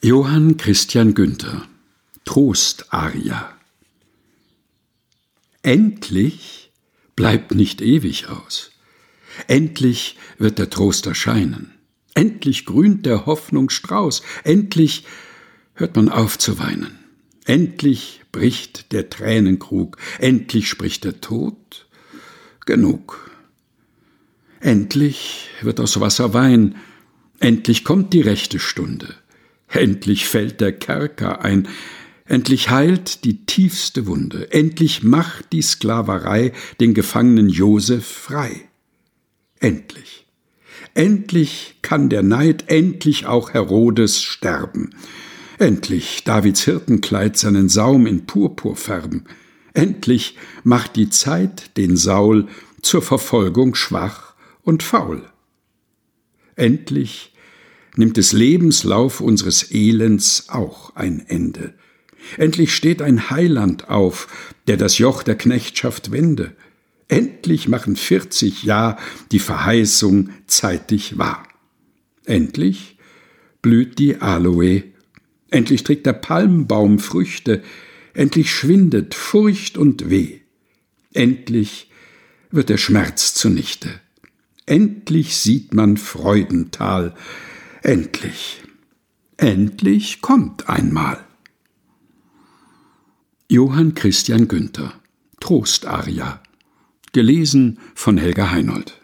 Johann Christian Günther Trostaria Endlich bleibt nicht ewig aus. Endlich wird der Trost erscheinen. Endlich grünt der Hoffnung Strauß. Endlich hört man auf zu weinen. Endlich bricht der Tränenkrug. Endlich spricht der Tod. Genug. Endlich wird aus Wasser Wein. Endlich kommt die rechte Stunde. Endlich fällt der Kerker ein, endlich heilt die tiefste Wunde, endlich macht die Sklaverei den Gefangenen Josef frei. Endlich. Endlich kann der Neid, endlich auch Herodes sterben. Endlich Davids Hirtenkleid seinen Saum in Purpur färben. Endlich macht die Zeit den Saul zur Verfolgung schwach und faul. Endlich nimmt des Lebenslauf unseres Elends auch ein Ende. Endlich steht ein Heiland auf, der das Joch der Knechtschaft wende. Endlich machen vierzig Jahr die Verheißung zeitig wahr. Endlich blüht die Aloe, endlich trägt der Palmbaum Früchte, endlich schwindet Furcht und Weh, endlich wird der Schmerz zunichte, endlich sieht man Freudental, Endlich, endlich kommt einmal. Johann Christian Günther. Trostaria Gelesen von Helga Heinold